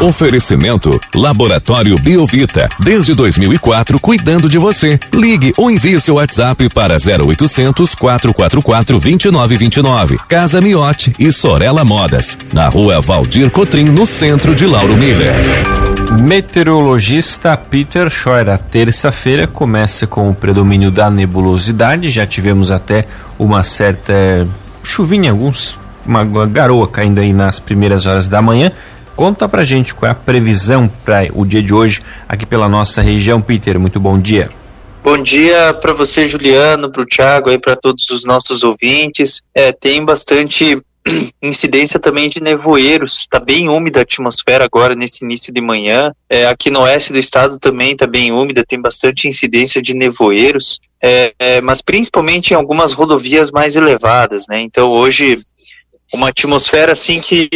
Oferecimento Laboratório Biovita. Desde 2004, cuidando de você. Ligue ou envie seu WhatsApp para 0800 444 2929. Casa Miote e Sorella Modas. Na rua Valdir Cotrim, no centro de Lauro Miller. Meteorologista Peter Scheuer. A terça-feira começa com o predomínio da nebulosidade. Já tivemos até uma certa chuvinha, alguns, uma garoa caindo aí nas primeiras horas da manhã. Conta pra gente qual é a previsão para o dia de hoje aqui pela nossa região, Peter. Muito bom dia. Bom dia para você, Juliano, para o Thiago e para todos os nossos ouvintes. É, tem bastante incidência também de nevoeiros. Está bem úmida a atmosfera agora nesse início de manhã. É, aqui no oeste do estado também está bem úmida, tem bastante incidência de nevoeiros, é, é, mas principalmente em algumas rodovias mais elevadas, né? Então hoje uma atmosfera assim que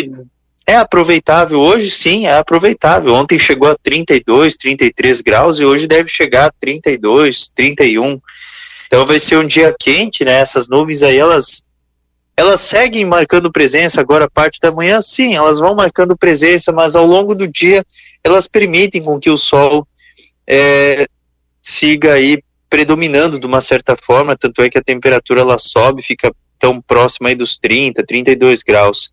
é aproveitável hoje, sim, é aproveitável. Ontem chegou a 32, 33 graus e hoje deve chegar a 32, 31. Então vai ser um dia quente, né? Essas nuvens aí elas elas seguem marcando presença agora parte da manhã, sim, elas vão marcando presença, mas ao longo do dia elas permitem com que o sol é, siga aí predominando de uma certa forma, tanto é que a temperatura ela sobe, fica tão próxima aí dos 30, 32 graus.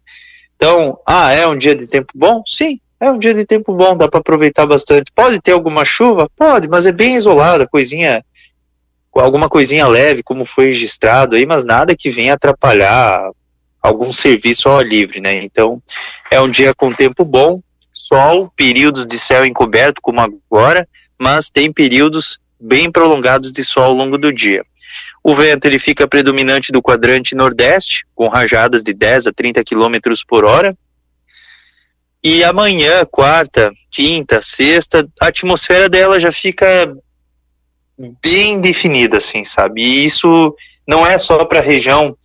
Então, ah, é um dia de tempo bom? Sim, é um dia de tempo bom, dá para aproveitar bastante. Pode ter alguma chuva? Pode, mas é bem isolada, coisinha alguma coisinha leve, como foi registrado aí, mas nada que venha atrapalhar algum serviço ao livre, né? Então, é um dia com tempo bom, sol, períodos de céu encoberto, como agora, mas tem períodos bem prolongados de sol ao longo do dia. O vento ele fica predominante do quadrante nordeste, com rajadas de 10 a 30 km por hora. E amanhã, quarta, quinta, sexta, a atmosfera dela já fica bem definida, assim, sabe? E isso não é só para a região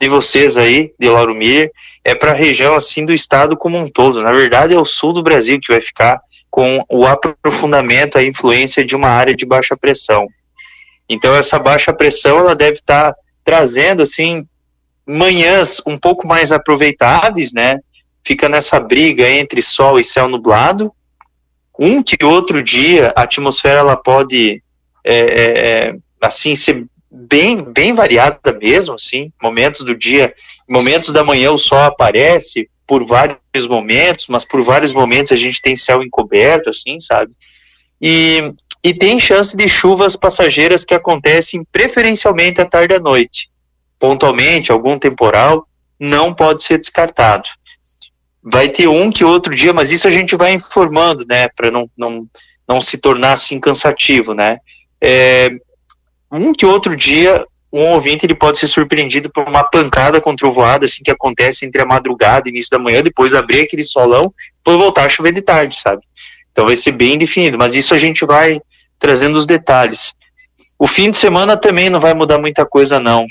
de vocês aí, de Lauro Miller, é para a região, assim, do estado como um todo. Na verdade, é o sul do Brasil que vai ficar com o aprofundamento, a influência de uma área de baixa pressão. Então, essa baixa pressão, ela deve estar tá trazendo, assim, manhãs um pouco mais aproveitáveis, né? Fica nessa briga entre sol e céu nublado. Um que outro dia, a atmosfera, ela pode é, é, é, assim, ser bem, bem variada mesmo, assim, momentos do dia, momentos da manhã o sol aparece por vários momentos, mas por vários momentos a gente tem céu encoberto, assim, sabe? E, e tem chance de chuvas passageiras que acontecem preferencialmente à tarde e à noite. Pontualmente, algum temporal não pode ser descartado. Vai ter um que outro dia, mas isso a gente vai informando, né, para não, não, não se tornar assim cansativo, né? é, um que outro dia um ouvinte ele pode ser surpreendido por uma pancada com trovoada assim que acontece entre a madrugada e início da manhã, depois abrir aquele solão, depois voltar a chover de tarde, sabe? Então vai ser bem definido, mas isso a gente vai trazendo os detalhes. O fim de semana também não vai mudar muita coisa não.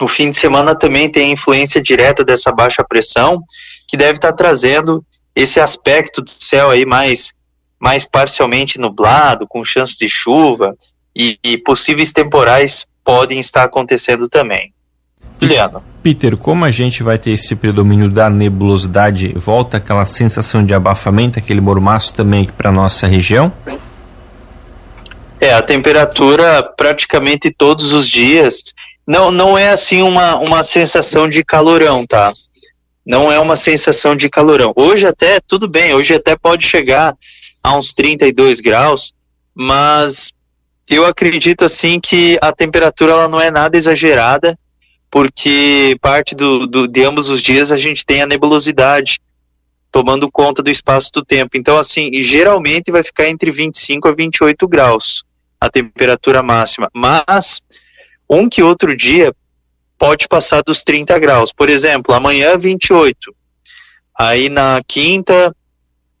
O fim de semana também tem influência direta dessa baixa pressão, que deve estar trazendo esse aspecto do céu aí mais mais parcialmente nublado, com chance de chuva, e, e possíveis temporais podem estar acontecendo também. Juliano. Peter, como a gente vai ter esse predomínio da nebulosidade, volta aquela sensação de abafamento, aquele mormaço também aqui para nossa região? É, a temperatura praticamente todos os dias não, não é assim uma, uma sensação de calorão, tá? Não é uma sensação de calorão. Hoje até tudo bem, hoje até pode chegar a uns 32 graus, mas eu acredito assim que a temperatura ela não é nada exagerada, porque parte do, do, de ambos os dias a gente tem a nebulosidade tomando conta do espaço do tempo. Então, assim, geralmente vai ficar entre 25 a 28 graus a temperatura máxima, mas um que outro dia pode passar dos 30 graus. Por exemplo, amanhã 28, aí na quinta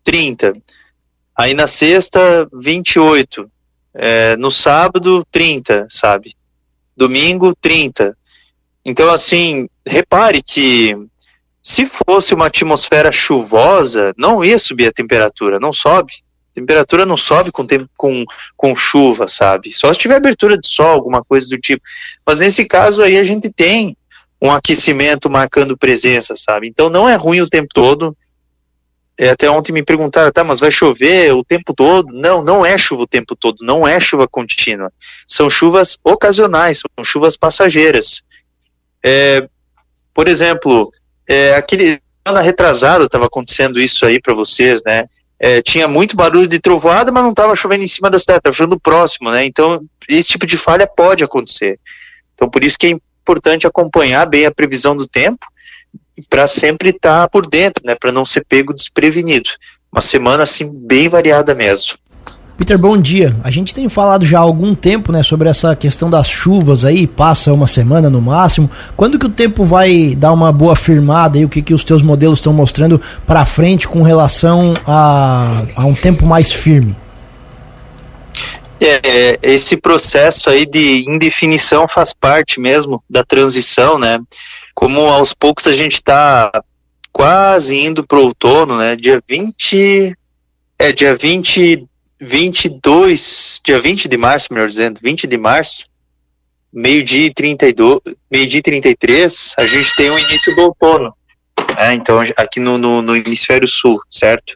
30. Aí na sexta, 28. É, no sábado, 30, sabe? Domingo, 30. Então, assim, repare que se fosse uma atmosfera chuvosa, não ia subir a temperatura, não sobe. A temperatura não sobe com, tempo, com, com chuva, sabe? Só se tiver abertura de sol, alguma coisa do tipo. Mas nesse caso aí a gente tem um aquecimento marcando presença, sabe? Então não é ruim o tempo todo, é, até ontem me perguntaram, tá, mas vai chover o tempo todo? Não, não é chuva o tempo todo, não é chuva contínua. São chuvas ocasionais, são chuvas passageiras. É, por exemplo, é, aquele ano retrasado estava acontecendo isso aí para vocês, né? É, tinha muito barulho de trovoada, mas não estava chovendo em cima da cidade, estava chovendo próximo, né? Então, esse tipo de falha pode acontecer. Então, por isso que é importante acompanhar bem a previsão do tempo para sempre estar tá por dentro, né, para não ser pego desprevenido. Uma semana assim bem variada mesmo. Peter, bom dia. A gente tem falado já há algum tempo, né, sobre essa questão das chuvas aí, passa uma semana no máximo. Quando que o tempo vai dar uma boa firmada e o que que os teus modelos estão mostrando para frente com relação a, a um tempo mais firme? É, esse processo aí de indefinição faz parte mesmo da transição, né? como aos poucos a gente está quase indo para o outono, né? Dia 20. É, dia 20. 22. Dia 20 de março, melhor dizendo, 20 de março, meio-dia e 32. Meio-dia e 33, a gente tem o início do outono. Né? Então, aqui no, no, no hemisfério sul, certo?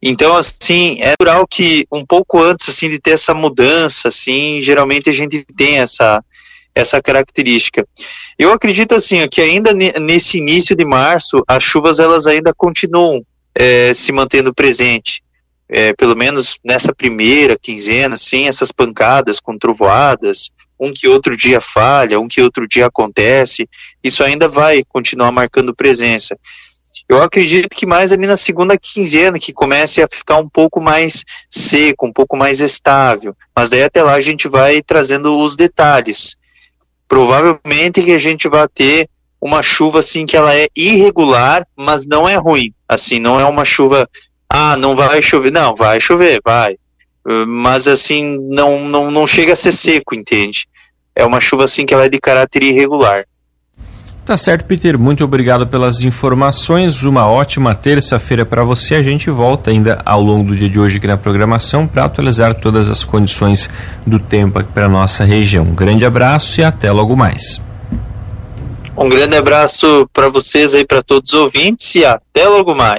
Então, assim, é natural que um pouco antes, assim, de ter essa mudança, assim, geralmente a gente tem essa, essa característica. Eu acredito assim que ainda nesse início de março as chuvas elas ainda continuam é, se mantendo presente. É, pelo menos nessa primeira quinzena, sim, essas pancadas com trovoadas, um que outro dia falha, um que outro dia acontece, isso ainda vai continuar marcando presença. Eu acredito que mais ali na segunda quinzena que comece a ficar um pouco mais seco, um pouco mais estável, mas daí até lá a gente vai trazendo os detalhes provavelmente que a gente vai ter uma chuva assim que ela é irregular, mas não é ruim. Assim, não é uma chuva, ah, não vai chover. Não, vai chover, vai. Mas assim, não, não, não chega a ser seco, entende? É uma chuva assim que ela é de caráter irregular. Tá certo, Peter. Muito obrigado pelas informações. Uma ótima terça-feira para você. A gente volta ainda ao longo do dia de hoje aqui na programação para atualizar todas as condições do tempo aqui para nossa região. Um grande abraço e até logo mais. Um grande abraço para vocês aí, para todos os ouvintes e até logo mais.